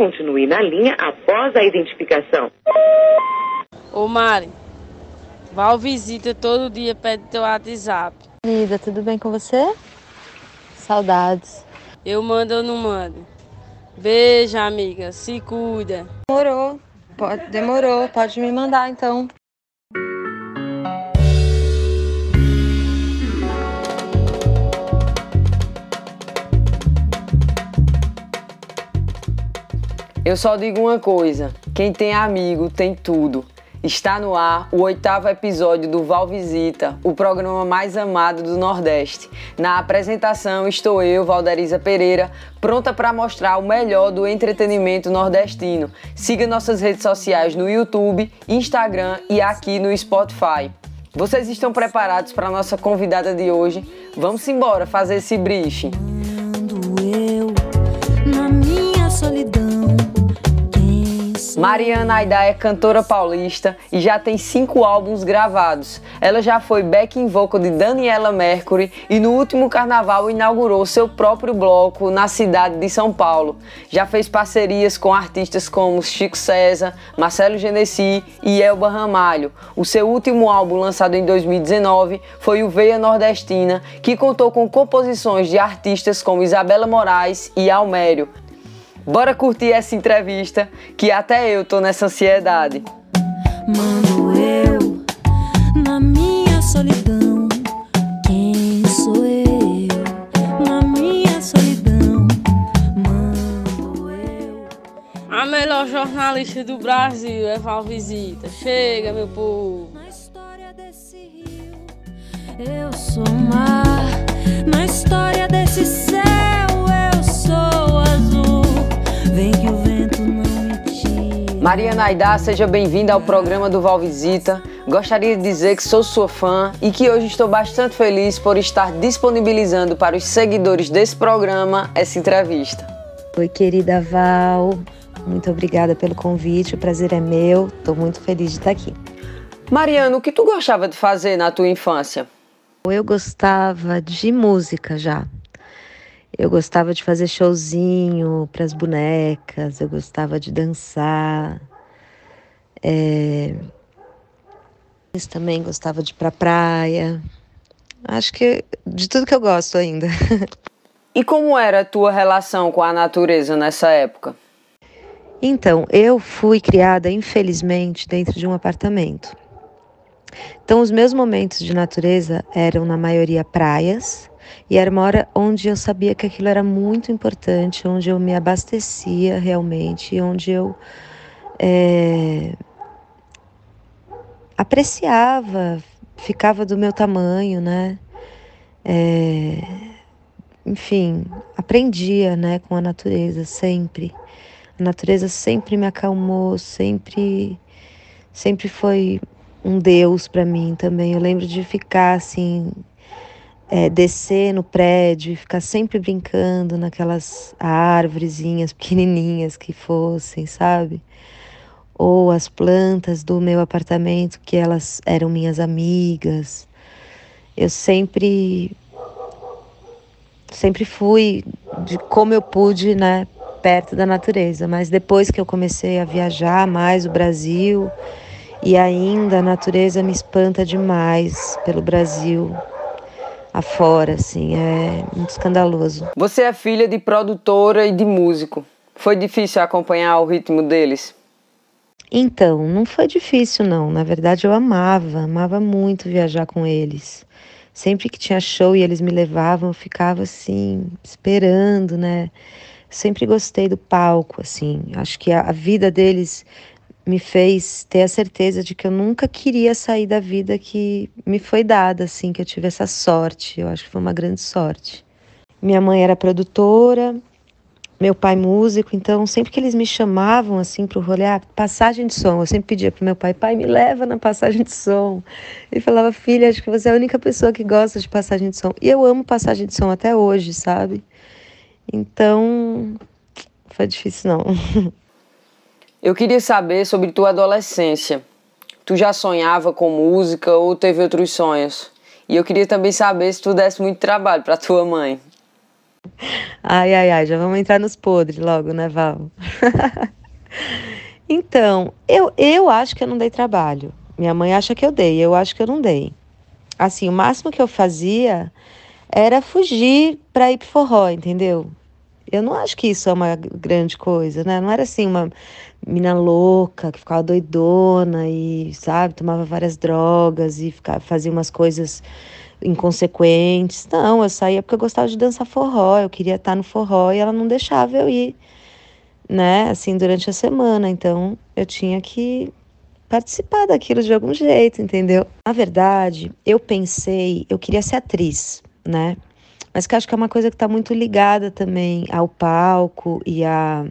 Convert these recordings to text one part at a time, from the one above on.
continue na linha após a identificação. Ô Mari, Val visita todo dia, pede teu WhatsApp. Vida, tudo bem com você? Saudades. Eu mando ou não mando? Beijo, amiga. Se cuida. Demorou. Pode, demorou. Pode me mandar então. Eu só digo uma coisa: quem tem amigo tem tudo. Está no ar o oitavo episódio do Val Visita, o programa mais amado do Nordeste. Na apresentação estou eu, Valderiza Pereira, pronta para mostrar o melhor do entretenimento nordestino. Siga nossas redes sociais no YouTube, Instagram e aqui no Spotify. Vocês estão preparados para a nossa convidada de hoje? Vamos embora fazer esse briefing. Eu, na minha solidão Mariana Aida é cantora paulista e já tem cinco álbuns gravados. Ela já foi backing vocal de Daniela Mercury e no último carnaval inaugurou seu próprio bloco na cidade de São Paulo. Já fez parcerias com artistas como Chico César, Marcelo Genesi e Elba Ramalho. O seu último álbum, lançado em 2019, foi o Veia Nordestina, que contou com composições de artistas como Isabela Moraes e Almério. Bora curtir essa entrevista, que até eu tô nessa ansiedade. Mando eu na minha solidão. Quem sou eu na minha solidão? Mando eu. A melhor jornalista do Brasil é Val Visita. Chega, meu povo. Na história desse rio, eu sou mar. Na história desse céu. Maria Naidá, seja bem-vinda ao programa do Val Visita. Gostaria de dizer que sou sua fã e que hoje estou bastante feliz por estar disponibilizando para os seguidores desse programa essa entrevista. Oi, querida Val. Muito obrigada pelo convite, o prazer é meu. Estou muito feliz de estar aqui. Mariana, o que tu gostava de fazer na tua infância? Eu gostava de música já. Eu gostava de fazer showzinho para as bonecas, eu gostava de dançar. É... Eu também gostava de ir pra praia. Acho que de tudo que eu gosto ainda. E como era a tua relação com a natureza nessa época? Então, eu fui criada, infelizmente, dentro de um apartamento. Então, os meus momentos de natureza eram, na maioria, praias e era uma hora onde eu sabia que aquilo era muito importante, onde eu me abastecia realmente, onde eu é, apreciava, ficava do meu tamanho, né? É, enfim, aprendia, né, com a natureza sempre. A natureza sempre me acalmou, sempre, sempre foi um Deus para mim também. Eu lembro de ficar assim é, descer no prédio e ficar sempre brincando naquelas árvorezinhas pequenininhas que fossem, sabe? Ou as plantas do meu apartamento, que elas eram minhas amigas. Eu sempre sempre fui de como eu pude, né, perto da natureza, mas depois que eu comecei a viajar mais o Brasil e ainda a natureza me espanta demais pelo Brasil afora, assim, é muito escandaloso. Você é filha de produtora e de músico. Foi difícil acompanhar o ritmo deles? Então, não foi difícil não. Na verdade, eu amava, amava muito viajar com eles. Sempre que tinha show e eles me levavam, eu ficava assim, esperando, né? Sempre gostei do palco, assim. Acho que a, a vida deles me fez ter a certeza de que eu nunca queria sair da vida que me foi dada, assim, que eu tive essa sorte. Eu acho que foi uma grande sorte. Minha mãe era produtora, meu pai músico, então sempre que eles me chamavam assim para o rolê, ah, passagem de som, eu sempre pedia para meu pai, pai, me leva na passagem de som. Ele falava, filha, acho que você é a única pessoa que gosta de passagem de som. E eu amo passagem de som até hoje, sabe? Então, foi difícil não. Eu queria saber sobre tua adolescência. Tu já sonhava com música ou teve outros sonhos? E eu queria também saber se tu desse muito trabalho para tua mãe. ai, ai, ai, já vamos entrar nos podres logo, né, Val? então, eu, eu acho que eu não dei trabalho. Minha mãe acha que eu dei, eu acho que eu não dei. Assim, o máximo que eu fazia era fugir para ir pro forró, entendeu? Eu não acho que isso é uma grande coisa, né? Não era assim uma mina louca que ficava doidona e, sabe, tomava várias drogas e ficava, fazia umas coisas inconsequentes. Não, eu saía porque eu gostava de dançar forró, eu queria estar no forró e ela não deixava eu ir, né, assim, durante a semana. Então, eu tinha que participar daquilo de algum jeito, entendeu? Na verdade, eu pensei, eu queria ser atriz, né? Mas que acho que é uma coisa que está muito ligada também ao palco e a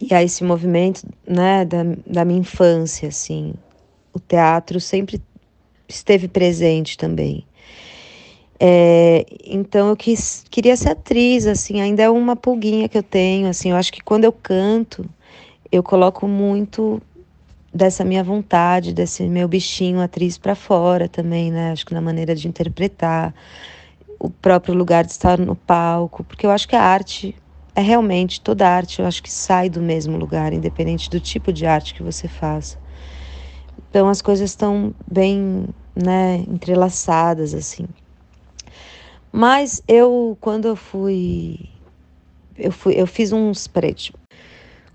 e a esse movimento, né, da, da minha infância, assim. O teatro sempre esteve presente também. É, então eu quis, queria ser atriz, assim, ainda é uma pulguinha que eu tenho, assim, eu acho que quando eu canto, eu coloco muito dessa minha vontade, desse meu bichinho atriz para fora também, né? Acho que na maneira de interpretar, o próprio lugar de estar no palco, porque eu acho que a arte é realmente toda arte, eu acho que sai do mesmo lugar, independente do tipo de arte que você faça. Então as coisas estão bem, né, entrelaçadas assim. Mas eu quando eu fui eu fui eu fiz uns prédios.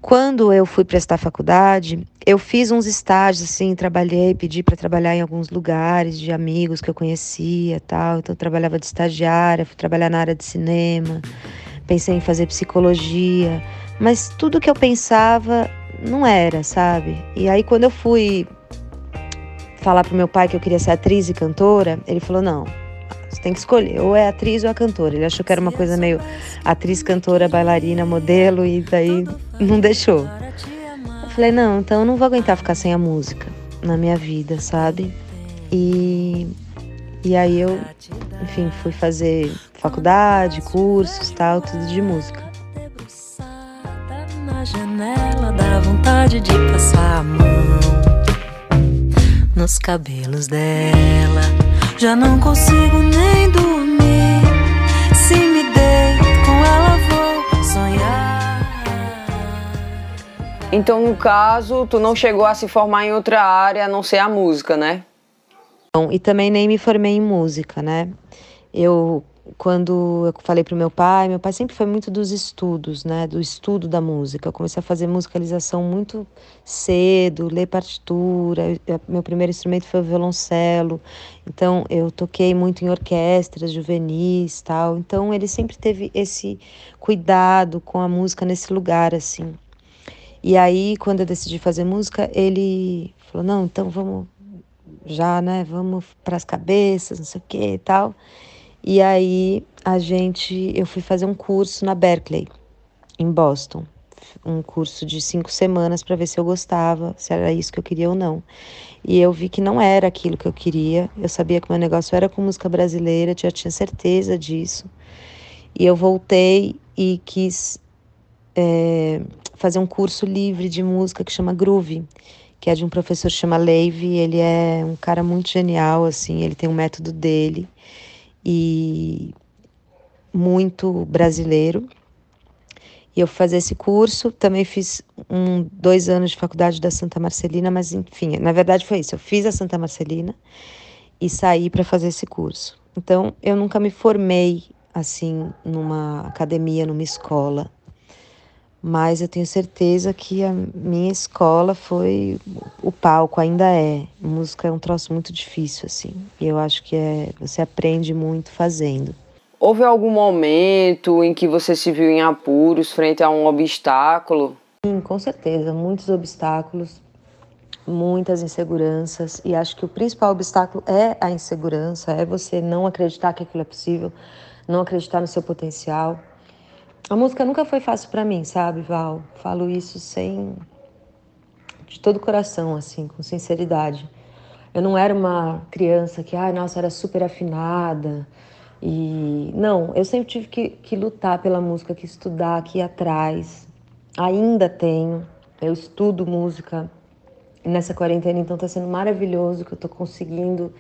Quando eu fui prestar faculdade, eu fiz uns estágios assim, trabalhei, pedi para trabalhar em alguns lugares de amigos que eu conhecia, tal. Então eu trabalhava de estagiária, fui trabalhar na área de cinema pensei em fazer psicologia, mas tudo que eu pensava não era, sabe? E aí quando eu fui falar pro meu pai que eu queria ser atriz e cantora, ele falou: "Não, você tem que escolher, ou é atriz ou é cantora". Ele achou que era uma coisa meio atriz, cantora, bailarina, modelo e daí não deixou. Eu falei: "Não, então eu não vou aguentar ficar sem a música na minha vida, sabe?" E e aí eu, enfim, fui fazer faculdade, cursos, tal, tudo de música. Na janela dá vontade de passar a mão nos cabelos dela. Já não consigo nem dormir. Se me deito com ela vou sonhar. Então, no caso, tu não chegou a se formar em outra área a não ser a música, né? E também nem me formei em música, né? Eu quando eu falei para o meu pai, meu pai sempre foi muito dos estudos, né, do estudo da música. Eu comecei a fazer musicalização muito cedo, ler partitura. Meu primeiro instrumento foi o violoncelo. Então eu toquei muito em orquestras juvenis, tal. Então ele sempre teve esse cuidado com a música nesse lugar assim. E aí quando eu decidi fazer música, ele falou: "Não, então vamos já, né? Vamos para as cabeças, não sei o que e tal. E aí a gente, eu fui fazer um curso na Berkeley, em Boston, um curso de cinco semanas para ver se eu gostava, se era isso que eu queria ou não. E eu vi que não era aquilo que eu queria. Eu sabia que meu negócio era com música brasileira, já tinha certeza disso. E eu voltei e quis é, fazer um curso livre de música que chama Groove que é de um professor que chama Leivy. Ele é um cara muito genial, assim, ele tem um método dele e muito brasileiro. E eu fui fazer esse curso, também fiz um, dois anos de faculdade da Santa Marcelina, mas enfim, na verdade foi isso. Eu fiz a Santa Marcelina e saí para fazer esse curso. Então, eu nunca me formei assim numa academia, numa escola mas eu tenho certeza que a minha escola foi o palco, ainda é. Música é um troço muito difícil, assim. E eu acho que é, você aprende muito fazendo. Houve algum momento em que você se viu em apuros frente a um obstáculo? Sim, com certeza. Muitos obstáculos, muitas inseguranças. E acho que o principal obstáculo é a insegurança, é você não acreditar que aquilo é possível, não acreditar no seu potencial. A música nunca foi fácil para mim, sabe, Val? Falo isso sem de todo o coração, assim, com sinceridade. Eu não era uma criança que, ai, nossa, era super afinada. E não, eu sempre tive que, que lutar pela música, que estudar, que ir atrás. Ainda tenho. Eu estudo música nessa quarentena, então tá sendo maravilhoso que eu tô conseguindo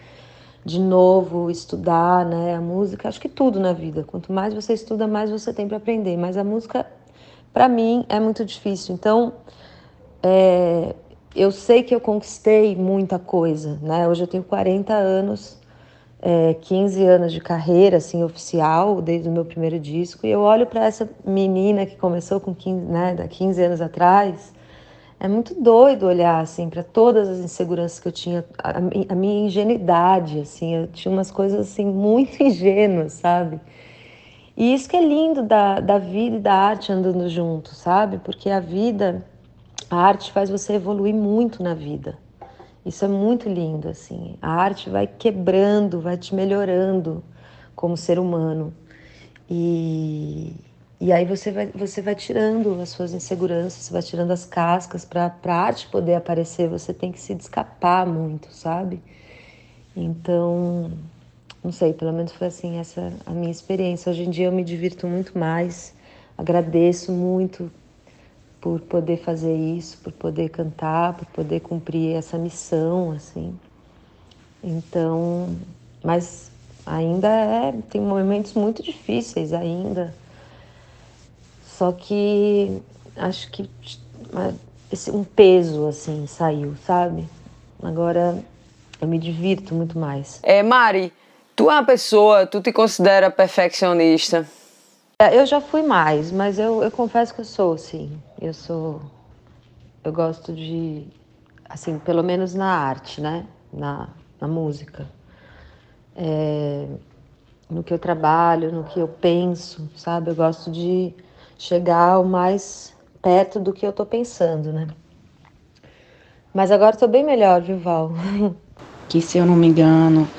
de novo estudar, né? A música, acho que tudo na vida. Quanto mais você estuda, mais você tem para aprender. Mas a música, para mim, é muito difícil. Então, é, eu sei que eu conquistei muita coisa, né? Hoje eu tenho 40 anos, é, 15 anos de carreira, assim, oficial, desde o meu primeiro disco. E eu olho para essa menina que começou com 15, né, 15 anos atrás é muito doido olhar assim para todas as inseguranças que eu tinha, a, a, minha ingenuidade, assim, eu tinha umas coisas assim muito ingênuas, sabe? E isso que é lindo da, da vida e da arte andando junto, sabe? Porque a vida, a arte faz você evoluir muito na vida. Isso é muito lindo, assim. A arte vai quebrando, vai te melhorando como ser humano. E, e aí você vai, você vai tirando as suas inseguranças, você vai tirando as cascas para a arte poder aparecer. Você tem que se escapar muito, sabe? Então, não sei, pelo menos foi assim essa a minha experiência. Hoje em dia eu me divirto muito mais, agradeço muito por poder fazer isso, por poder cantar, por poder cumprir essa missão, assim. Então, mas ainda é, tem momentos muito difíceis ainda só que acho que esse, um peso assim saiu, sabe? Agora eu me divirto muito mais. É, Mari, tu é uma pessoa, tu te considera perfeccionista? É, eu já fui mais, mas eu, eu confesso que eu sou, sim. Eu sou. Eu gosto de. Assim, pelo menos na arte, né? Na, na música. É, no que eu trabalho, no que eu penso, sabe? Eu gosto de chegar o mais perto do que eu tô pensando, né? Mas agora tô bem melhor, viu, Val? que se eu não me engano,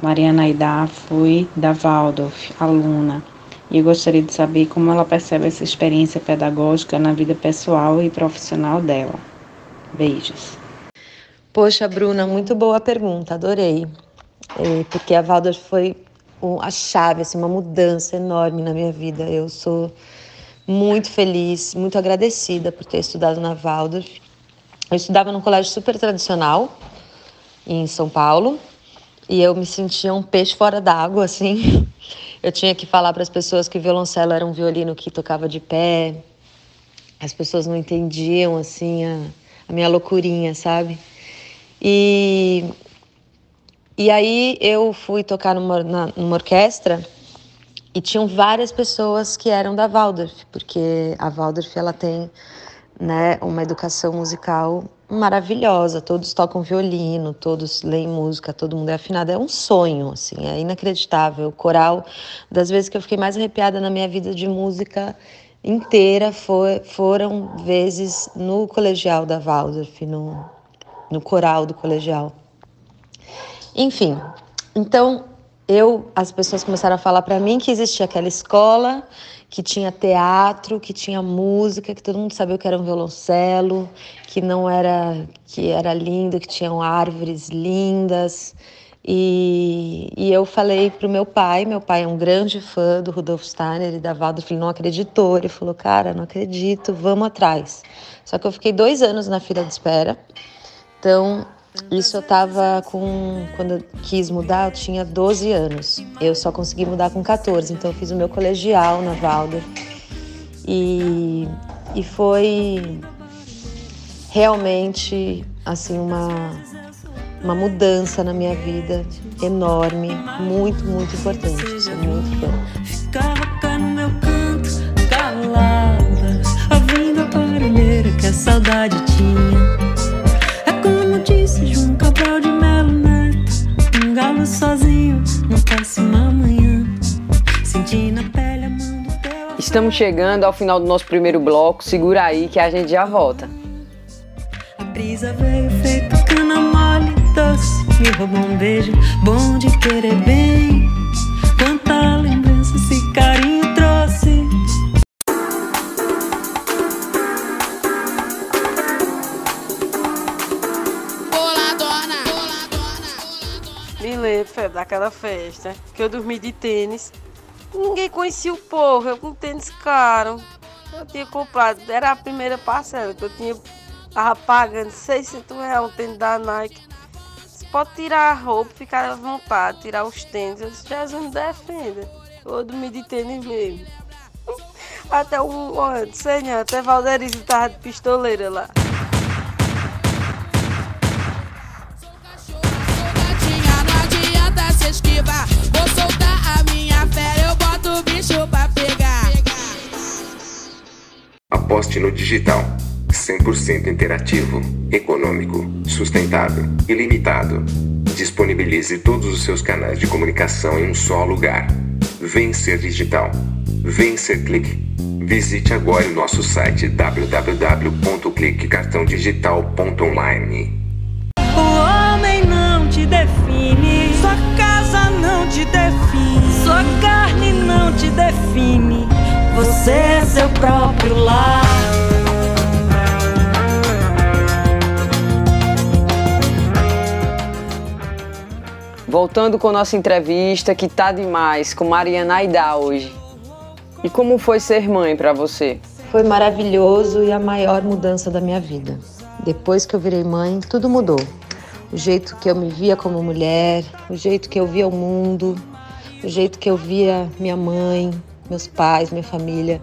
Mariana Aidá foi da Waldorf, aluna. E eu gostaria de saber como ela percebe essa experiência pedagógica na vida pessoal e profissional dela. Beijos. Poxa, Bruna, muito boa pergunta, adorei. É, porque a Waldorf foi a chave, assim, uma mudança enorme na minha vida. Eu sou muito feliz, muito agradecida por ter estudado na Waldorf. Eu estudava num colégio super tradicional em São Paulo e eu me sentia um peixe fora d'água, assim. Eu tinha que falar para as pessoas que violoncelo era um violino que tocava de pé. As pessoas não entendiam, assim, a, a minha loucurinha, sabe? E, e aí eu fui tocar numa, numa orquestra e tinham várias pessoas que eram da Waldorf, porque a Waldorf ela tem né, uma educação musical maravilhosa. Todos tocam violino, todos leem música, todo mundo é afinado. É um sonho, assim, é inacreditável. O coral, das vezes que eu fiquei mais arrepiada na minha vida de música inteira, foi, foram vezes no colegial da Waldorf, no, no coral do colegial. Enfim, então eu, as pessoas começaram a falar para mim que existia aquela escola, que tinha teatro, que tinha música, que todo mundo sabia que era um violoncelo, que não era, que era lindo, que tinham árvores lindas. E, e eu falei para o meu pai, meu pai é um grande fã do Rudolf Steiner e da Waldorf, ele não acreditou, ele falou, cara, não acredito, vamos atrás. Só que eu fiquei dois anos na fila de espera, então isso eu estava com. Quando eu quis mudar, eu tinha 12 anos. Eu só consegui mudar com 14, então eu fiz o meu colegial na Valder. E, e foi realmente assim uma, uma mudança na minha vida enorme, muito, muito importante. Sou muito fã. Ficava cá no meu canto, calada, ouvindo a barulheira que a saudade tinha. Galo sozinho no próximo amanhã. Pele a mão do teu Estamos chegando ao final do nosso primeiro bloco. Segura aí que a gente já volta. A brisa veio feito cana mole doce. Me roubou um beijo bom de querer bem. Quanta lembrança esse carinho daquela festa que eu dormi de tênis. Ninguém conhecia o povo, eu com tênis caro. Eu tinha comprado, era a primeira parcela que eu tinha, tava pagando 600 reais um tênis da Nike. pode tirar a roupa, ficar à vontade, tirar os tênis. Eu disse, Jesus me defenda. Vou dormir de tênis mesmo. Até o. Olha, senhor, até Valderizo tava de pistoleira lá. Aposte no digital. 100% interativo, econômico, sustentável, ilimitado. Disponibilize todos os seus canais de comunicação em um só lugar. Vencer Digital. Vencer Clique. Visite agora o nosso site www.cliquecartãodigital.online. O homem não te define, sua casa não te define, sua carne não te define. Você é seu próprio lar. Voltando com nossa entrevista, que tá demais, com Mariana Aidá hoje. E como foi ser mãe para você? Foi maravilhoso e a maior mudança da minha vida. Depois que eu virei mãe, tudo mudou. O jeito que eu me via como mulher, o jeito que eu via o mundo, o jeito que eu via minha mãe, meus pais, minha família,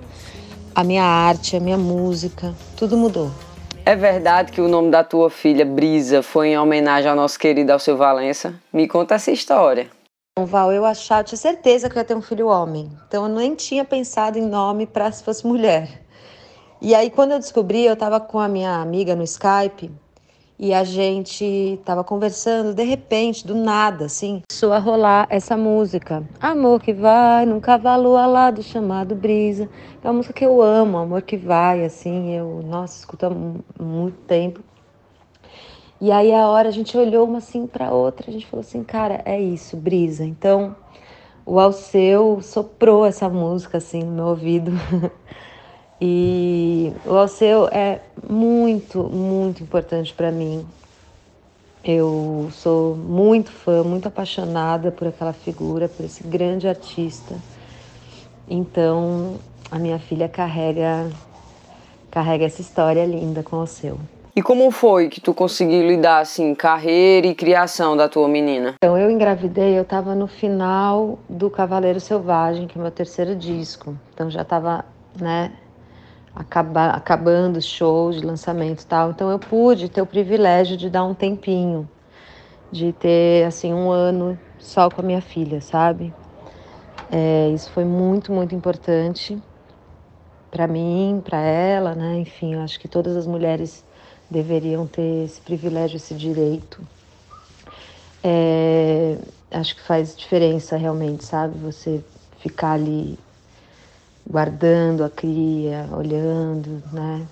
a minha arte, a minha música, tudo mudou. É verdade que o nome da tua filha, Brisa, foi em homenagem ao nosso querido Alceu Valença? Me conta essa história. Val, eu achava, tinha certeza que eu ia ter um filho homem. Então eu nem tinha pensado em nome para se fosse mulher. E aí quando eu descobri, eu estava com a minha amiga no Skype e a gente estava conversando, de repente, do nada, assim, começou a rolar essa música. Amor que vai num cavalo alado chamado Brisa. É uma música que eu amo, Amor que vai, assim, eu, nossa, escuto há muito tempo. E aí a hora a gente olhou uma assim para outra, a gente falou assim, cara, é isso, Brisa. Então, o Alceu soprou essa música assim no meu ouvido. E o Alceu é muito, muito importante para mim. Eu sou muito fã, muito apaixonada por aquela figura, por esse grande artista. Então, a minha filha carrega carrega essa história linda com o Alceu. E como foi que tu conseguiu lidar assim, carreira e criação da tua menina? Então, eu engravidei, eu estava no final do Cavaleiro Selvagem, que é o meu terceiro disco. Então já estava, né, acabar, acabando os shows de lançamento e tal. Então eu pude ter o privilégio de dar um tempinho, de ter assim um ano só com a minha filha, sabe? É, isso foi muito, muito importante para mim, para ela, né? Enfim, eu acho que todas as mulheres deveriam ter esse privilégio, esse direito. É, acho que faz diferença realmente, sabe? Você ficar ali guardando a cria, olhando, né?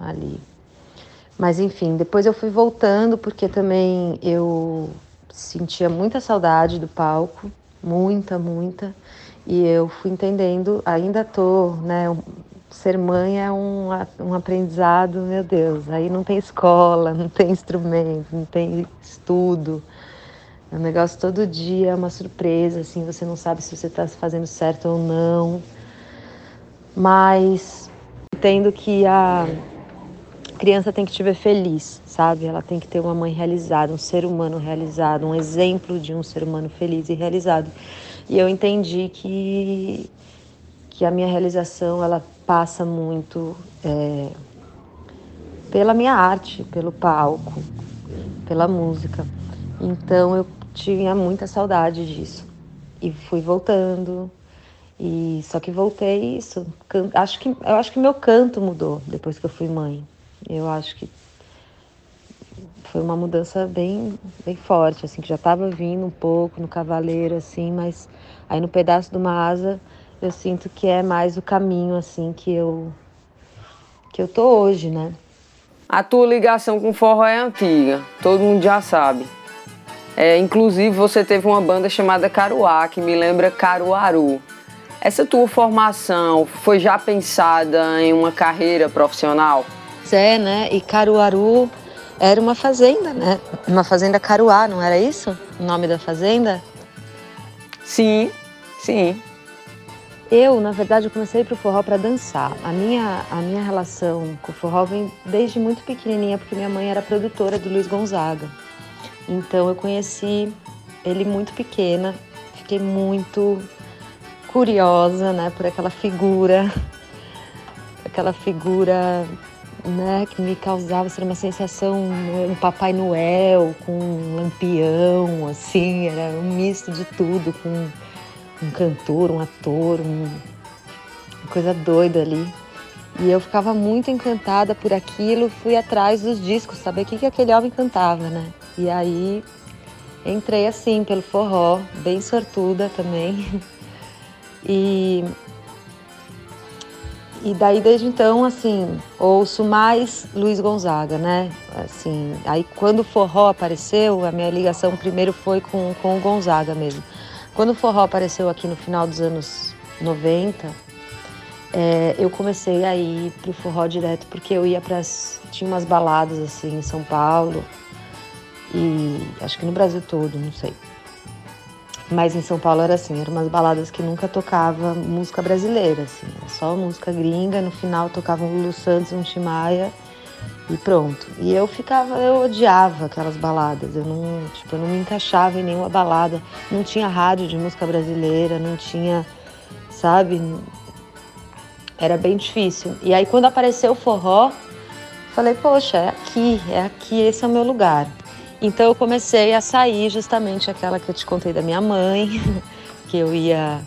Ali. Mas enfim, depois eu fui voltando porque também eu sentia muita saudade do palco, muita, muita. E eu fui entendendo, ainda tô, né? Ser mãe é um, um aprendizado, meu Deus. Aí não tem escola, não tem instrumento, não tem estudo. É um negócio todo dia, é uma surpresa, assim, você não sabe se você está fazendo certo ou não mas entendo que a criança tem que te ver feliz, sabe? Ela tem que ter uma mãe realizada, um ser humano realizado, um exemplo de um ser humano feliz e realizado. E eu entendi que, que a minha realização ela passa muito é, pela minha arte, pelo palco, pela música. Então eu tinha muita saudade disso. E fui voltando, e só que voltei isso. Acho que eu acho que meu canto mudou depois que eu fui mãe. Eu acho que foi uma mudança bem bem forte, assim, que já estava vindo um pouco no cavaleiro assim, mas aí no pedaço de uma asa eu sinto que é mais o caminho assim que eu que eu tô hoje, né? A tua ligação com forró é antiga, todo mundo já sabe. É, inclusive você teve uma banda chamada Caruá, que me lembra Caruaru. Essa tua formação foi já pensada em uma carreira profissional? É, né? E Caruaru era uma fazenda, né? Uma fazenda Caruá, não era isso? O nome da fazenda? Sim, sim. Eu, na verdade, eu comecei pro forró para dançar. A minha, a minha relação com o forró vem desde muito pequenininha, porque minha mãe era produtora do Luiz Gonzaga. Então eu conheci ele muito pequena, fiquei muito curiosa, né, por aquela figura, aquela figura, né, que me causava ser uma sensação, um Papai Noel com um lampião, assim, era um misto de tudo, com um cantor, um ator, um, uma coisa doida ali. E eu ficava muito encantada por aquilo, fui atrás dos discos, saber o que, que aquele homem cantava, né? E aí entrei assim pelo forró, bem sortuda também. E, e daí desde então, assim, ouço mais Luiz Gonzaga, né? Assim, aí quando o forró apareceu, a minha ligação primeiro foi com, com o Gonzaga mesmo. Quando o forró apareceu aqui no final dos anos 90, é, eu comecei a ir pro forró direto, porque eu ia para tinha umas baladas assim em São Paulo e acho que no Brasil todo, não sei. Mas em São Paulo era assim, eram umas baladas que nunca tocava música brasileira, assim, só música gringa, no final tocavam um Lulu Santos, um Timaya e pronto. E eu ficava, eu odiava aquelas baladas, eu não, tipo, eu não me encaixava em nenhuma balada, não tinha rádio de música brasileira, não tinha, sabe, era bem difícil. E aí quando apareceu o forró, falei, poxa, é aqui, é aqui, esse é o meu lugar. Então eu comecei a sair justamente aquela que eu te contei da minha mãe, que eu ia,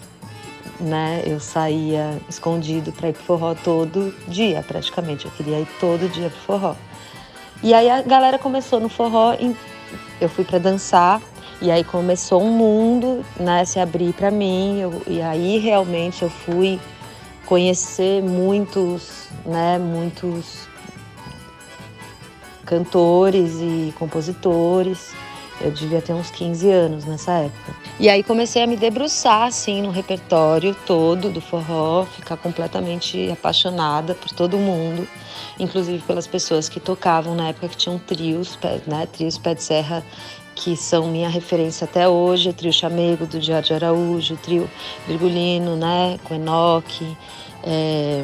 né, eu saía escondido para ir pro forró todo dia, praticamente. Eu queria ir todo dia pro forró. E aí a galera começou no forró, eu fui para dançar, e aí começou um mundo, né, se abrir para mim, eu, e aí realmente eu fui conhecer muitos, né, muitos cantores e compositores. Eu devia ter uns 15 anos nessa época. E aí comecei a me debruçar assim no repertório todo do forró, ficar completamente apaixonada por todo mundo, inclusive pelas pessoas que tocavam na época que tinham trios, né, trios pé de serra que são minha referência até hoje, o trio Chamego do Diário de Araújo, o trio Virgulino, né, com Enoque, é,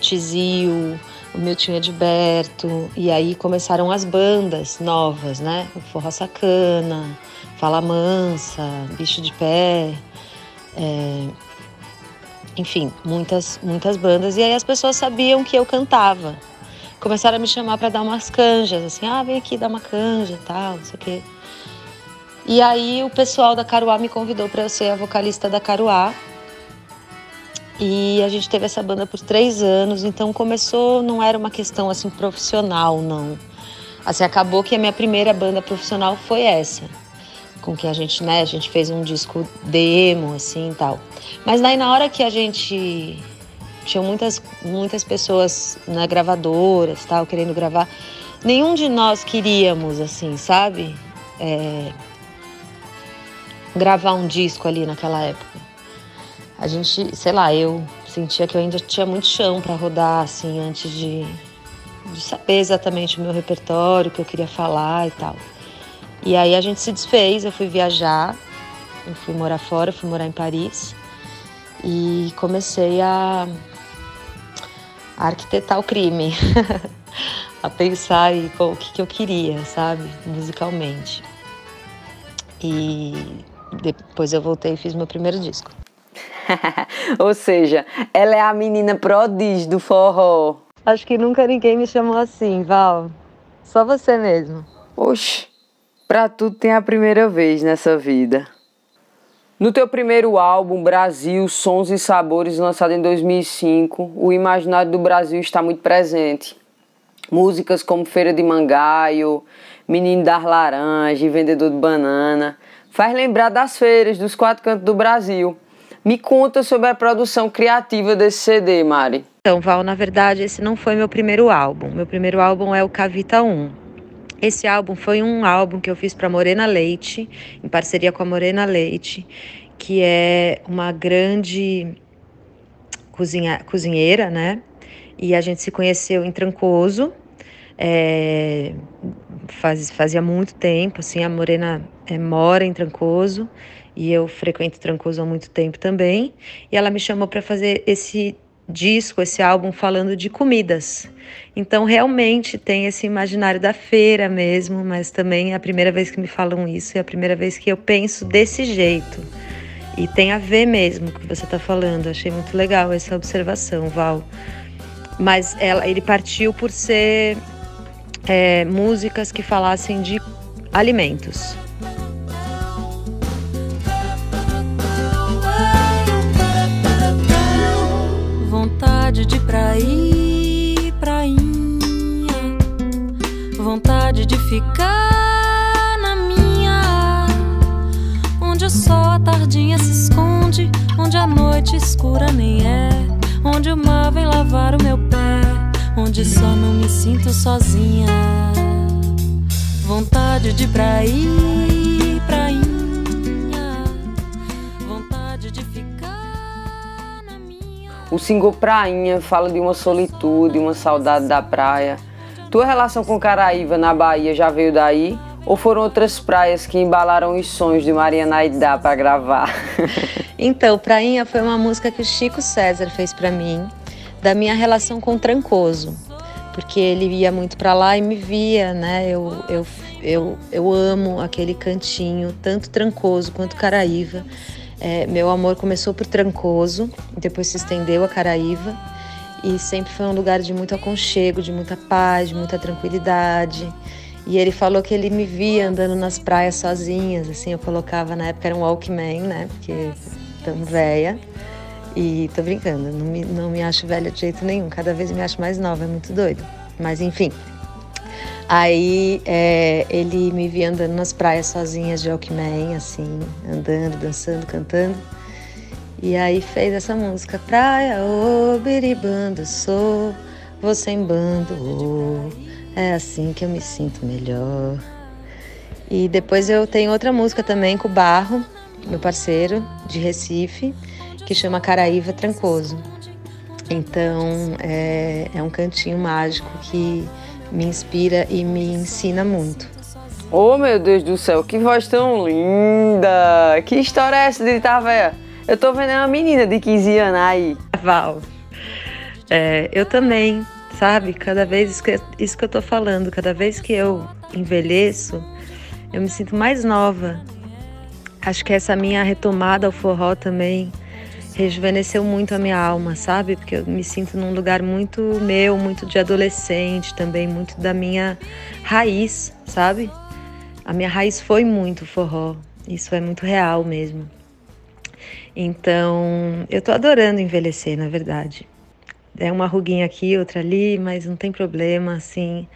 Tizio, o meu tio Edberto, e aí começaram as bandas novas, né, o Forró Sacana, Fala Mansa, Bicho de Pé, é, enfim, muitas, muitas bandas, e aí as pessoas sabiam que eu cantava, começaram a me chamar para dar umas canjas, assim, ah, vem aqui dar uma canja e tal, não sei o quê. E aí o pessoal da Caruá me convidou para eu ser a vocalista da Caruá. E a gente teve essa banda por três anos, então começou, não era uma questão assim profissional, não. Assim, acabou que a minha primeira banda profissional foi essa, com que a gente, né, a gente fez um disco demo, assim, e tal. Mas daí na hora que a gente tinha muitas, muitas pessoas na né, gravadoras, tal, querendo gravar. Nenhum de nós queríamos, assim, sabe? É, gravar um disco ali naquela época. A gente, sei lá, eu sentia que eu ainda tinha muito chão para rodar, assim, antes de, de saber exatamente o meu repertório, o que eu queria falar e tal. E aí a gente se desfez, eu fui viajar, eu fui morar fora, fui morar em Paris e comecei a a arquitetar o crime, a pensar em o que, que eu queria, sabe, musicalmente. E depois eu voltei e fiz meu primeiro disco. Ou seja, ela é a menina prodígio do forró. Acho que nunca ninguém me chamou assim, Val. Só você mesmo. Oxe, pra tudo tem a primeira vez nessa vida. No teu primeiro álbum, Brasil, Sons e Sabores, lançado em 2005, o imaginário do Brasil está muito presente. Músicas como Feira de Mangaio, Menino das Laranjas Vendedor de Banana faz lembrar das feiras dos quatro cantos do Brasil. Me conta sobre a produção criativa desse CD, Mari. Então, Val, na verdade, esse não foi meu primeiro álbum. Meu primeiro álbum é o Cavita 1. Esse álbum foi um álbum que eu fiz para Morena Leite, em parceria com a Morena Leite, que é uma grande cozinha, cozinheira, né? E a gente se conheceu em Trancoso, é, faz, fazia muito tempo, assim, a Morena é, mora em Trancoso e eu frequento Trancoso há muito tempo também. E ela me chamou para fazer esse disco, esse álbum falando de comidas. Então realmente tem esse imaginário da feira mesmo, mas também é a primeira vez que me falam isso, é a primeira vez que eu penso desse jeito. E tem a ver mesmo com o que você está falando. Achei muito legal essa observação, Val. Mas ela, ele partiu por ser é, músicas que falassem de alimentos. Vontade de pra ir, prainha. Vontade de ficar na minha. Onde sol a tardinha se esconde. Onde a noite escura nem é. Onde o mar vem lavar o meu pé. Onde só não me sinto sozinha. Vontade de pra O single Prainha fala de uma solitude, uma saudade da praia. Tua relação com Caraíva na Bahia já veio daí? Ou foram outras praias que embalaram os sonhos de Maria Naidá para gravar? então, Prainha foi uma música que o Chico César fez para mim, da minha relação com Trancoso, porque ele ia muito para lá e me via, né? Eu, eu, eu, eu amo aquele cantinho, tanto Trancoso quanto Caraíva. É, meu amor começou por Trancoso, depois se estendeu a Caraíva e sempre foi um lugar de muito aconchego, de muita paz, de muita tranquilidade. E ele falou que ele me via andando nas praias sozinhas, assim, eu colocava, na época era um Walkman, né, porque tão velha. E tô brincando, não me, não me acho velha de jeito nenhum, cada vez me acho mais nova, é muito doido. Mas enfim. Aí é, ele me via andando nas praias sozinhas de Walkman, assim, andando, dançando, cantando. E aí fez essa música, Praia, ô, oh, biribando, sou, você em bando, oh. É assim que eu me sinto melhor. E depois eu tenho outra música também com o Barro, meu parceiro de Recife, que chama Caraíva Trancoso. Então é, é um cantinho mágico que me inspira e me ensina muito. Oh meu Deus do céu, que voz tão linda! Que história é essa de Itavéia? Eu tô vendo uma menina de 15 anos aí. Val, é, eu também sabe? Cada vez isso que, isso que eu tô falando, cada vez que eu envelheço, eu me sinto mais nova. Acho que essa minha retomada ao forró também rejuvenesceu muito a minha alma, sabe? Porque eu me sinto num lugar muito meu, muito de adolescente também, muito da minha raiz, sabe? A minha raiz foi muito forró. Isso é muito real mesmo. Então, eu tô adorando envelhecer, na verdade é uma ruguinha aqui, outra ali, mas não tem problema, assim.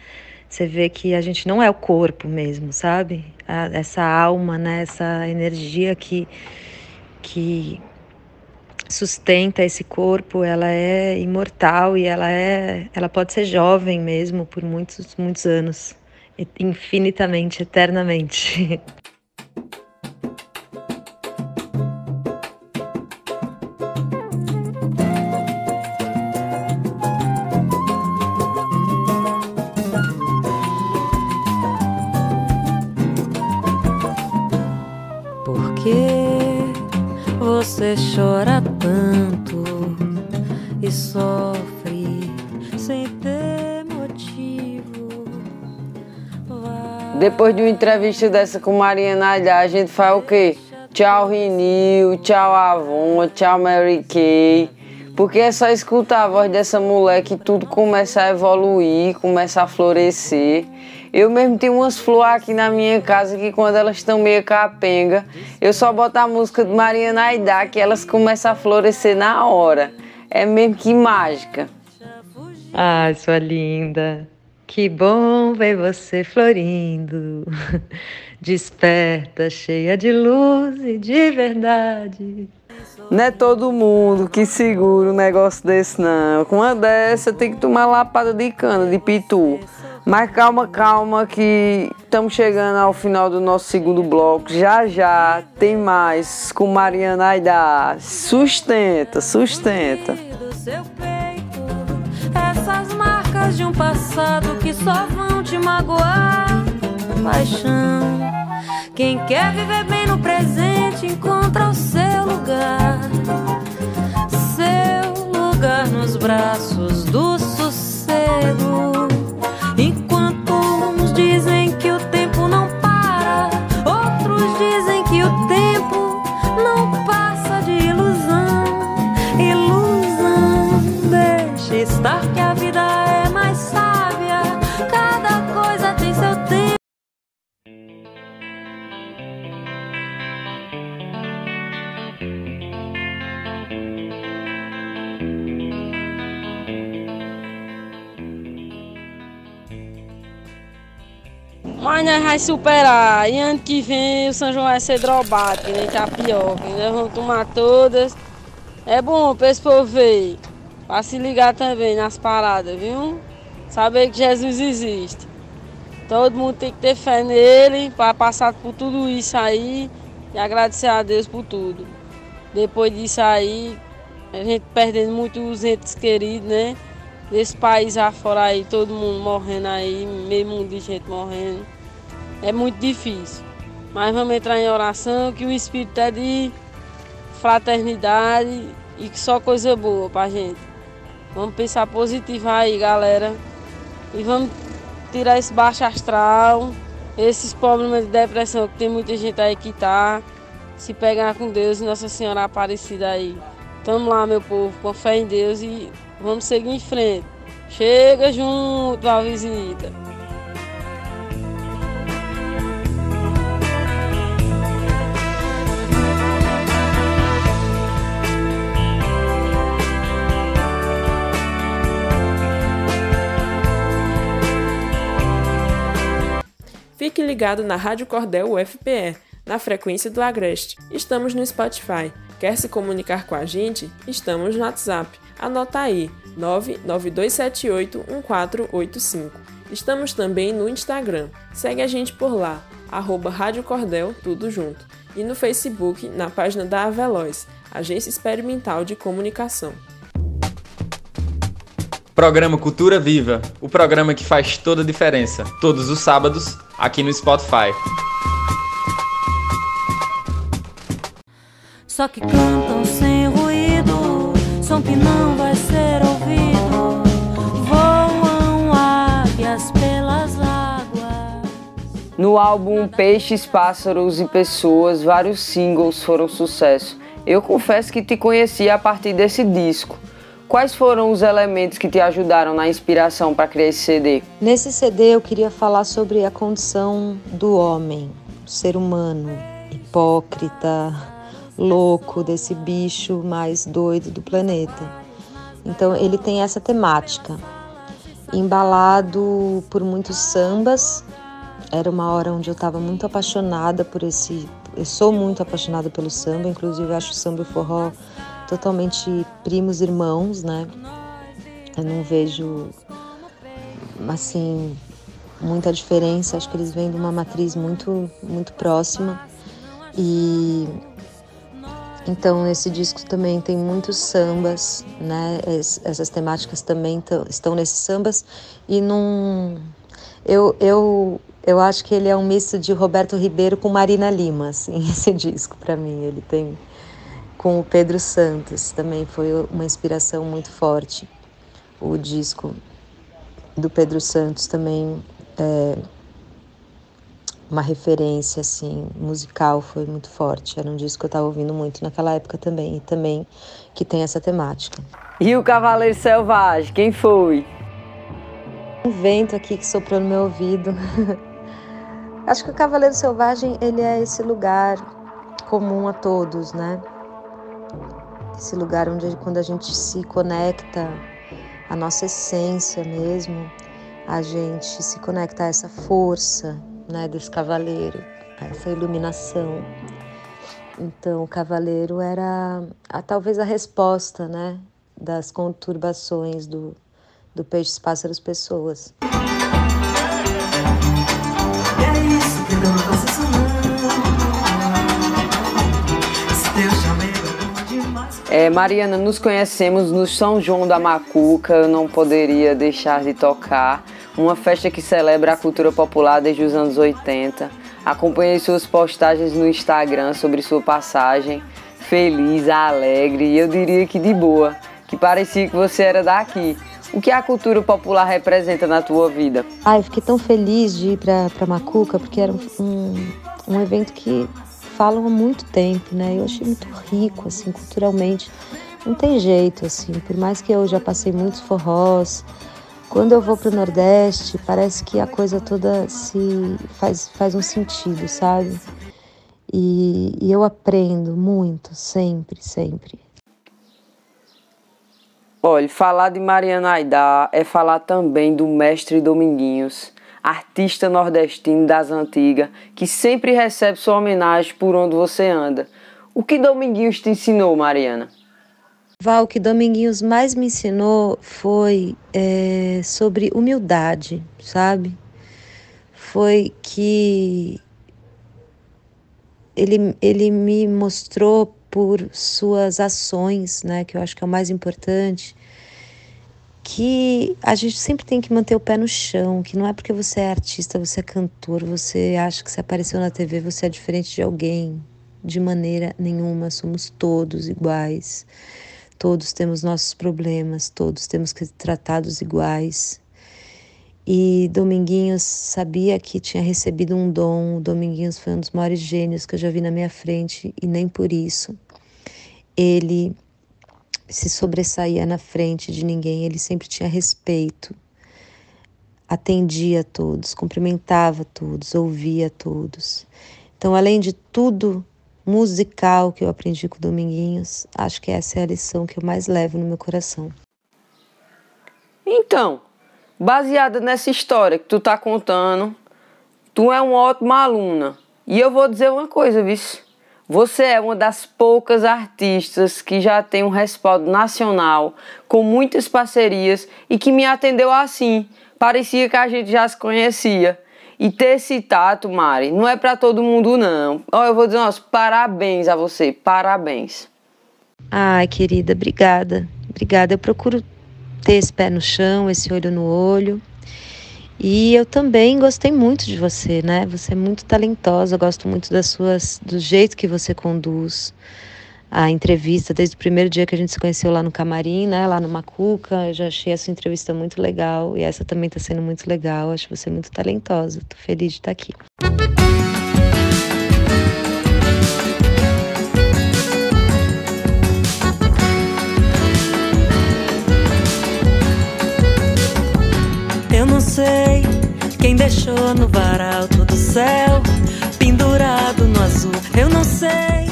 Você vê que a gente não é o corpo mesmo, sabe? Essa alma, né? Essa energia que, que sustenta esse corpo, ela é imortal e ela é, ela pode ser jovem mesmo por muitos, muitos anos, infinitamente, eternamente. você chora tanto e sofre sem ter motivo. Vai... Depois de uma entrevista dessa com Maria Naidá, a gente faz o quê? Tchau Rinil, tchau Avon, tchau Mary Kay. Porque é só escutar a voz dessa mulher que tudo começa a evoluir, começa a florescer. Eu mesmo tenho umas flores aqui na minha casa que quando elas estão meio capenga, eu só boto a música de Maria Naidá que elas começam a florescer na hora. É mesmo que mágica. Ai, sua linda. Que bom ver você florindo. Desperta, cheia de luz e de verdade. Não é todo mundo que segura um negócio desse, não. Com uma dessa tem que tomar lapada de cana, de pitu. Mas calma, calma, que estamos chegando ao final do nosso segundo bloco. Já já tem mais com Mariana Aida. Sustenta, sustenta. Essas marcas de um passado que só vão te magoar. Paixão. Quem quer viver bem no presente encontra o seu lugar. Seu lugar nos braços do sossego. Mas nós vamos superar. E ano que vem o São João vai ser drobado, que nem tapioca. Nós vamos tomar todas. É bom para esse povo ver. Para se ligar também nas paradas, viu? Saber que Jesus existe. Todo mundo tem que ter fé nele para passar por tudo isso aí e agradecer a Deus por tudo. Depois disso aí, a gente perdendo muitos entes queridos, né? Desse país afora aí, todo mundo morrendo aí, meio mundo de gente morrendo. É muito difícil. Mas vamos entrar em oração, que o Espírito é de fraternidade e que só coisa boa pra gente. Vamos pensar positivo aí, galera. E vamos tirar esse baixo astral, esses problemas de depressão que tem muita gente aí que tá. Se pegar com Deus e Nossa Senhora Aparecida aí. Tamo lá, meu povo, com fé em Deus e vamos seguir em frente. Chega junto à visita. Ligado na Rádio Cordel UFPE, na frequência do Agreste. Estamos no Spotify. Quer se comunicar com a gente? Estamos no WhatsApp. Anota aí, 992781485. Estamos também no Instagram. Segue a gente por lá, Rádio Cordel, tudo junto. E no Facebook, na página da Aveloz, Agência Experimental de Comunicação. Programa Cultura Viva, o programa que faz toda a diferença, todos os sábados, aqui no Spotify. Só que cantam sem ruído, som que não vai ser ouvido. Voam águias pelas águas. No álbum Peixes, Pássaros e Pessoas, vários singles foram sucesso. Eu confesso que te conheci a partir desse disco. Quais foram os elementos que te ajudaram na inspiração para criar esse CD? Nesse CD eu queria falar sobre a condição do homem, do ser humano, hipócrita, louco, desse bicho mais doido do planeta. Então ele tem essa temática, embalado por muitos sambas. Era uma hora onde eu estava muito apaixonada por esse. Eu sou muito apaixonada pelo samba, inclusive acho o samba e o forró totalmente primos irmãos, né? Eu não vejo assim muita diferença, acho que eles vêm de uma matriz muito muito próxima. E então esse disco também tem muitos sambas, né? Essas temáticas também estão nesses sambas e num eu eu eu acho que ele é um misto de Roberto Ribeiro com Marina Lima, assim, esse disco para mim, ele tem com o Pedro Santos, também foi uma inspiração muito forte. O disco do Pedro Santos também é uma referência assim musical foi muito forte. Era um disco que eu estava ouvindo muito naquela época também e também que tem essa temática. E o Cavaleiro Selvagem, quem foi? Um vento aqui que soprou no meu ouvido. Acho que o Cavaleiro Selvagem ele é esse lugar comum a todos, né? Esse lugar onde quando a gente se conecta à nossa essência mesmo, a gente se conecta a essa força, né, desse cavaleiro, a essa iluminação. Então, o cavaleiro era a, talvez a resposta, né, das conturbações do, do peixes, pássaros, pessoas. É, Mariana, nos conhecemos no São João da Macuca, eu não poderia deixar de tocar. Uma festa que celebra a cultura popular desde os anos 80. Acompanhei suas postagens no Instagram sobre sua passagem. Feliz, alegre e eu diria que de boa. que parecia que você era daqui. O que a cultura popular representa na tua vida? Ai, fiquei tão feliz de ir para Macuca, porque era um, um evento que falam há muito tempo, né? Eu achei muito rico, assim, culturalmente. Não tem jeito, assim, por mais que eu já passei muitos forrós, quando eu vou para o Nordeste, parece que a coisa toda se faz, faz um sentido, sabe? E, e eu aprendo muito, sempre, sempre. Olha, falar de Mariana Aidá é falar também do mestre Dominguinhos, artista nordestino das antigas, que sempre recebe sua homenagem por onde você anda. O que Dominguinhos te ensinou, Mariana? Val, o que Dominguinhos mais me ensinou foi é, sobre humildade, sabe? Foi que ele, ele me mostrou por suas ações, né, que eu acho que é o mais importante, que a gente sempre tem que manter o pé no chão, que não é porque você é artista, você é cantor, você acha que se apareceu na TV você é diferente de alguém, de maneira nenhuma, somos todos iguais. Todos temos nossos problemas, todos temos que ser tratados iguais. E Dominguinhos sabia que tinha recebido um dom. Dominguinhos foi um dos maiores gênios que eu já vi na minha frente e nem por isso ele se sobressaía na frente de ninguém. Ele sempre tinha respeito, atendia a todos, cumprimentava todos, ouvia todos. Então, além de tudo musical que eu aprendi com o Dominguinhos, acho que essa é a lição que eu mais levo no meu coração. Então, baseada nessa história que tu tá contando, tu é uma ótima aluna. E eu vou dizer uma coisa, vice. Você é uma das poucas artistas que já tem um respaldo nacional, com muitas parcerias e que me atendeu assim. Parecia que a gente já se conhecia. E ter esse tato, Mari, não é para todo mundo, não. Eu vou dizer, nossa, parabéns a você, parabéns. Ai, querida, obrigada. Obrigada. Eu procuro ter esse pé no chão, esse olho no olho. E eu também gostei muito de você, né? Você é muito talentosa, eu gosto muito das suas, do jeito que você conduz a entrevista desde o primeiro dia que a gente se conheceu lá no camarim, né, lá no Macuca. Eu já achei essa entrevista muito legal e essa também está sendo muito legal. Acho você muito talentosa. Tô feliz de estar aqui. Sei quem deixou no varal todo céu pendurado no azul. Eu não sei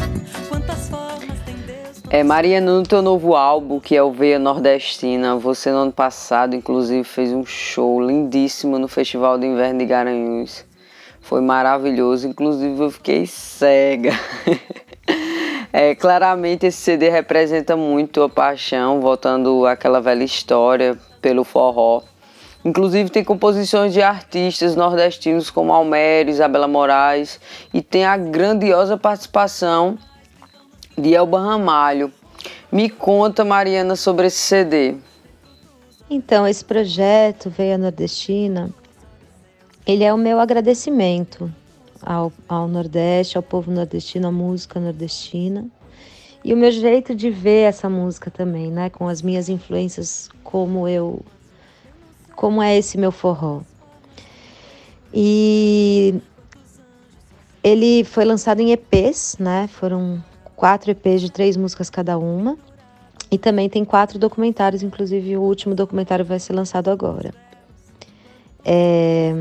quantas formas tem Deus. É, Mariana, no teu novo álbum, que é o Veia Nordestina, você no ano passado, inclusive, fez um show lindíssimo no Festival de Inverno de Garanhuns. Foi maravilhoso, inclusive eu fiquei cega. É, claramente esse CD representa muito a paixão, voltando àquela velha história pelo forró. Inclusive tem composições de artistas nordestinos como Almério, Isabela Moraes e tem a grandiosa participação de Elba Ramalho. Me conta, Mariana, sobre esse CD. Então, esse projeto Veia Nordestina, ele é o meu agradecimento ao, ao Nordeste, ao povo nordestino, à música nordestina. E o meu jeito de ver essa música também, né? Com as minhas influências, como eu como é esse meu forró. E ele foi lançado em EPs, né? Foram quatro EPs de três músicas cada uma. E também tem quatro documentários, inclusive o último documentário vai ser lançado agora. É...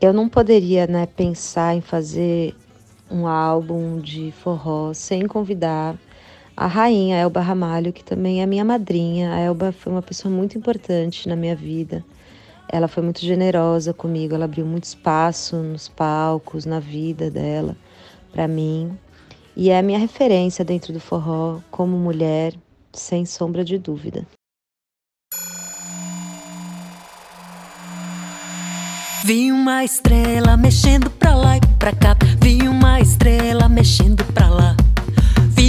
Eu não poderia né, pensar em fazer um álbum de forró sem convidar a rainha Elba Ramalho, que também é minha madrinha. A Elba foi uma pessoa muito importante na minha vida. Ela foi muito generosa comigo, ela abriu muito espaço nos palcos, na vida dela, para mim. E é a minha referência dentro do forró como mulher, sem sombra de dúvida. Vi uma estrela mexendo pra lá e pra cá. Vi uma estrela mexendo pra lá.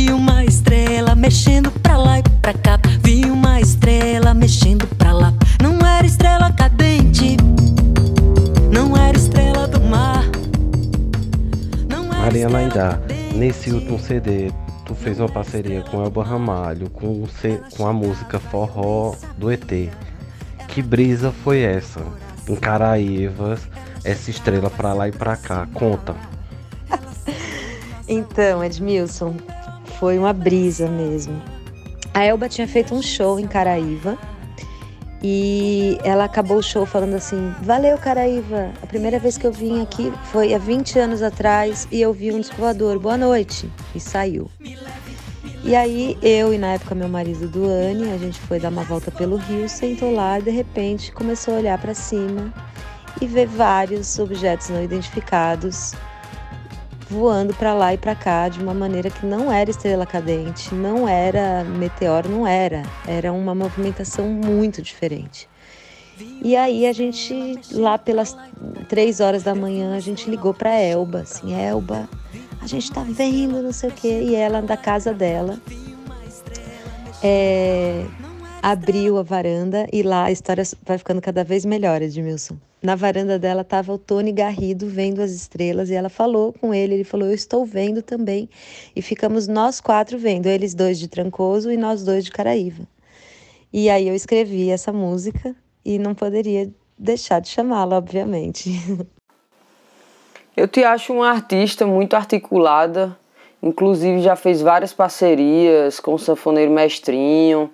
Vi uma estrela mexendo pra lá e pra cá. Vi uma estrela mexendo pra lá. Não era estrela cadente, não era estrela do mar. Mariana Aidá, nesse último CD, tu fez uma parceria com Elba Ramalho, com, com a música Forró do ET. Que brisa foi essa? Em Caraívas, essa estrela pra lá e pra cá. Conta. então, Edmilson, foi uma brisa mesmo. A Elba tinha feito um show em Caraíva e ela acabou o show falando assim: Valeu, Caraíva. A primeira vez que eu vim aqui foi há 20 anos atrás e eu vi um disco voador. Boa noite. E saiu. E aí eu e na época meu marido Duane, a gente foi dar uma volta pelo rio, sentou lá e de repente começou a olhar para cima e ver vários objetos não identificados voando para lá e para cá de uma maneira que não era estrela cadente, não era meteoro, não era. Era uma movimentação muito diferente. E aí a gente, lá pelas três horas da manhã, a gente ligou para Elba, assim, Elba, a gente tá vendo, não sei o quê. E ela, da casa dela, é, abriu a varanda e lá a história vai ficando cada vez melhor, Edmilson na varanda dela estava o Tony Garrido vendo as estrelas e ela falou com ele, ele falou: "Eu estou vendo também". E ficamos nós quatro vendo, eles dois de Trancoso e nós dois de Caraíva. E aí eu escrevi essa música e não poderia deixar de chamá-la, obviamente. Eu te acho uma artista muito articulada, inclusive já fez várias parcerias com o sanfoneiro Mestrinho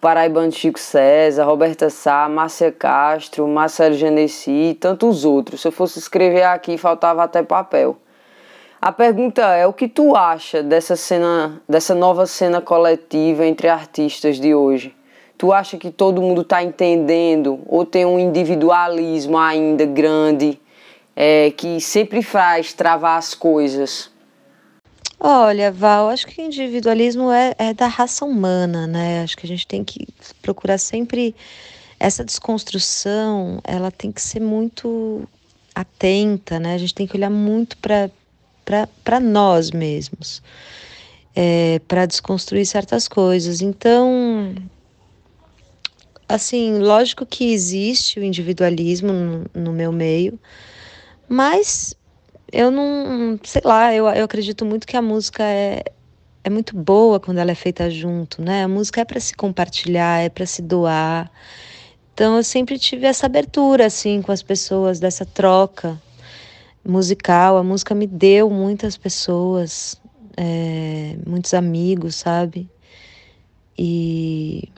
Paraibano Chico César, Roberta Sá, Márcia Castro, Marcelo Genesi e tantos outros. Se eu fosse escrever aqui, faltava até papel. A pergunta é: o que tu acha dessa cena, dessa nova cena coletiva entre artistas de hoje? Tu acha que todo mundo está entendendo ou tem um individualismo ainda grande é, que sempre faz travar as coisas? Olha, Val, acho que o individualismo é, é da raça humana, né? Acho que a gente tem que procurar sempre essa desconstrução, ela tem que ser muito atenta, né? A gente tem que olhar muito para nós mesmos, é, para desconstruir certas coisas. Então, assim, lógico que existe o individualismo no, no meu meio, mas eu não, sei lá, eu, eu acredito muito que a música é, é muito boa quando ela é feita junto, né? A música é para se compartilhar, é para se doar. Então eu sempre tive essa abertura assim com as pessoas dessa troca musical. A música me deu muitas pessoas, é, muitos amigos, sabe? E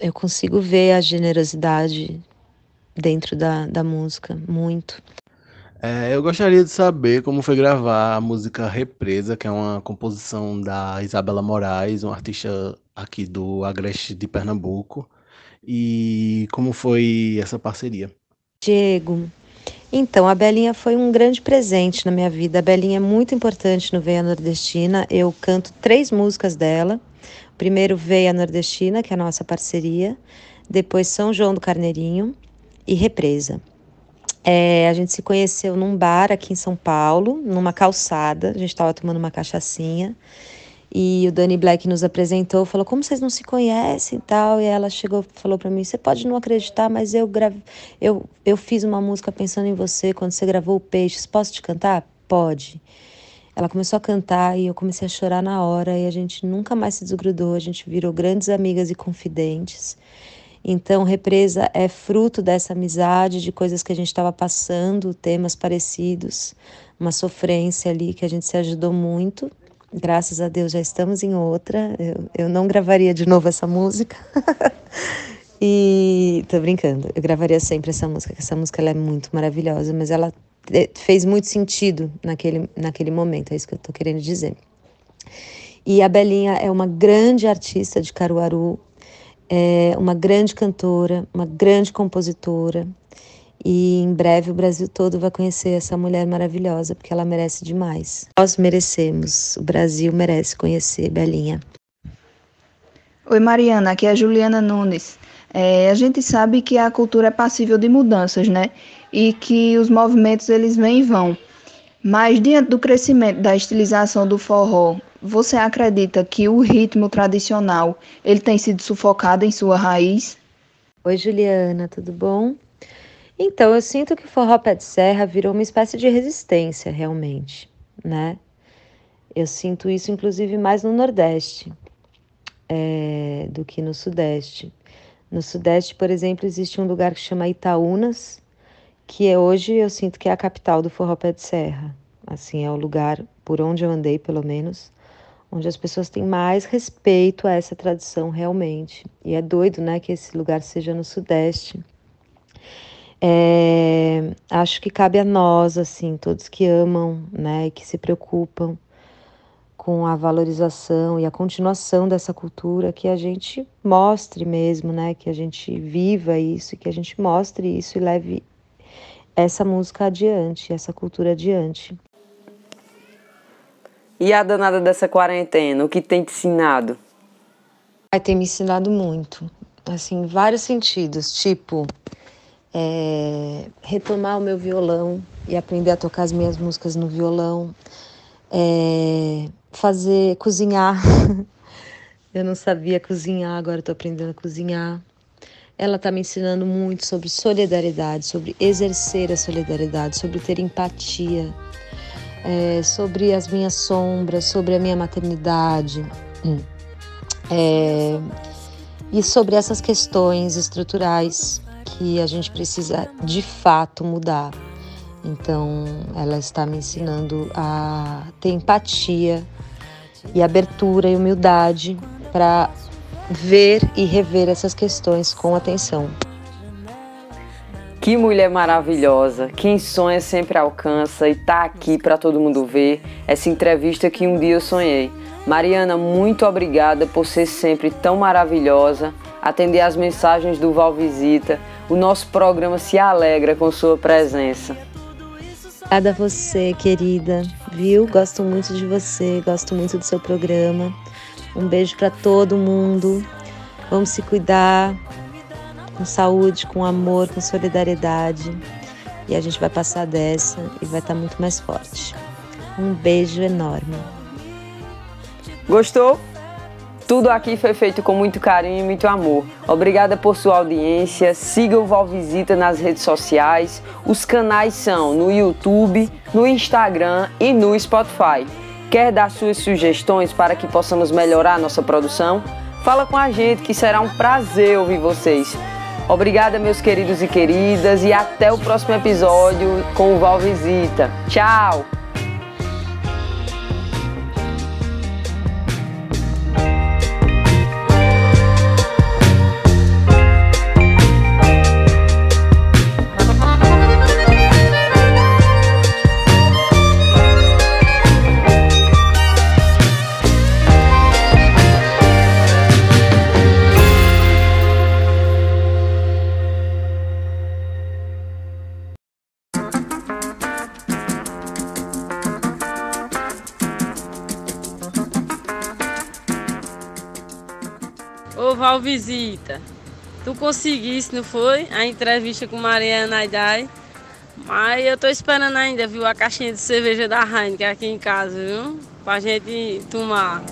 eu consigo ver a generosidade dentro da, da música, muito. É, eu gostaria de saber como foi gravar a música Represa, que é uma composição da Isabela Moraes, uma artista aqui do Agreste de Pernambuco, e como foi essa parceria. Diego, então a Belinha foi um grande presente na minha vida. A Belinha é muito importante no Veia Nordestina. Eu canto três músicas dela. Primeiro Veia Nordestina, que é a nossa parceria, depois São João do Carneirinho e Represa. É, a gente se conheceu num bar aqui em São Paulo, numa calçada. A gente estava tomando uma cachaçinha. E o Danny Black nos apresentou, falou: Como vocês não se conhecem e tal? E ela chegou falou para mim: Você pode não acreditar, mas eu, grave... eu, eu fiz uma música pensando em você quando você gravou o Peixes. Posso te cantar? Pode. Ela começou a cantar e eu comecei a chorar na hora. E a gente nunca mais se desgrudou, a gente virou grandes amigas e confidentes. Então, Represa é fruto dessa amizade, de coisas que a gente estava passando, temas parecidos, uma sofrência ali que a gente se ajudou muito. Graças a Deus já estamos em outra. Eu, eu não gravaria de novo essa música. e tô brincando, eu gravaria sempre essa música, que essa música ela é muito maravilhosa, mas ela fez muito sentido naquele, naquele momento, é isso que eu tô querendo dizer. E a Belinha é uma grande artista de Caruaru, é uma grande cantora, uma grande compositora. E em breve o Brasil todo vai conhecer essa mulher maravilhosa, porque ela merece demais. Nós merecemos, o Brasil merece conhecer Belinha. Oi, Mariana, aqui é a Juliana Nunes. É, a gente sabe que a cultura é passível de mudanças, né? E que os movimentos eles vêm e vão. Mas diante do crescimento da estilização do forró, você acredita que o ritmo tradicional ele tem sido sufocado em sua raiz? Oi, Juliana, tudo bom? Então, eu sinto que o forró pé de serra virou uma espécie de resistência, realmente, né? Eu sinto isso, inclusive, mais no Nordeste é, do que no Sudeste. No Sudeste, por exemplo, existe um lugar que chama Itaúnas, que é hoje eu sinto que é a capital do forró pé de serra. Assim, é o lugar por onde eu andei, pelo menos, onde as pessoas têm mais respeito a essa tradição realmente. E é doido, né, que esse lugar seja no Sudeste. É, acho que cabe a nós, assim, todos que amam, né, que se preocupam com a valorização e a continuação dessa cultura, que a gente mostre mesmo, né, que a gente viva isso, que a gente mostre isso e leve essa música adiante, essa cultura adiante. E a danada dessa quarentena, o que tem te ensinado? Vai ter me ensinado muito, assim, vários sentidos, tipo, é, retomar o meu violão e aprender a tocar as minhas músicas no violão, é, fazer, cozinhar. eu não sabia cozinhar, agora estou aprendendo a cozinhar. Ela está me ensinando muito sobre solidariedade, sobre exercer a solidariedade, sobre ter empatia, é, sobre as minhas sombras, sobre a minha maternidade. É, e sobre essas questões estruturais que a gente precisa de fato mudar. Então, ela está me ensinando a ter empatia e abertura e humildade para ver e rever essas questões com atenção. Que mulher maravilhosa! Quem sonha sempre alcança e tá aqui para todo mundo ver essa entrevista que um dia eu sonhei. Mariana, muito obrigada por ser sempre tão maravilhosa, atender às mensagens do Val Visita. O nosso programa se alegra com sua presença. Obrigada a você, querida. Viu? Gosto muito de você, gosto muito do seu programa. Um beijo para todo mundo. Vamos se cuidar com saúde, com amor, com solidariedade. E a gente vai passar dessa e vai estar tá muito mais forte. Um beijo enorme. Gostou? Tudo aqui foi feito com muito carinho e muito amor. Obrigada por sua audiência. Siga o Val Visita nas redes sociais. Os canais são no YouTube, no Instagram e no Spotify. Quer dar suas sugestões para que possamos melhorar nossa produção? Fala com a gente que será um prazer ouvir vocês. Obrigada, meus queridos e queridas, e até o próximo episódio com o Val Visita. Tchau! Visita. Tu conseguisse, não foi? A entrevista com Mariana Aidai. Mas eu tô esperando ainda, viu? A caixinha de cerveja da Heineken aqui em casa, viu? Pra gente tomar.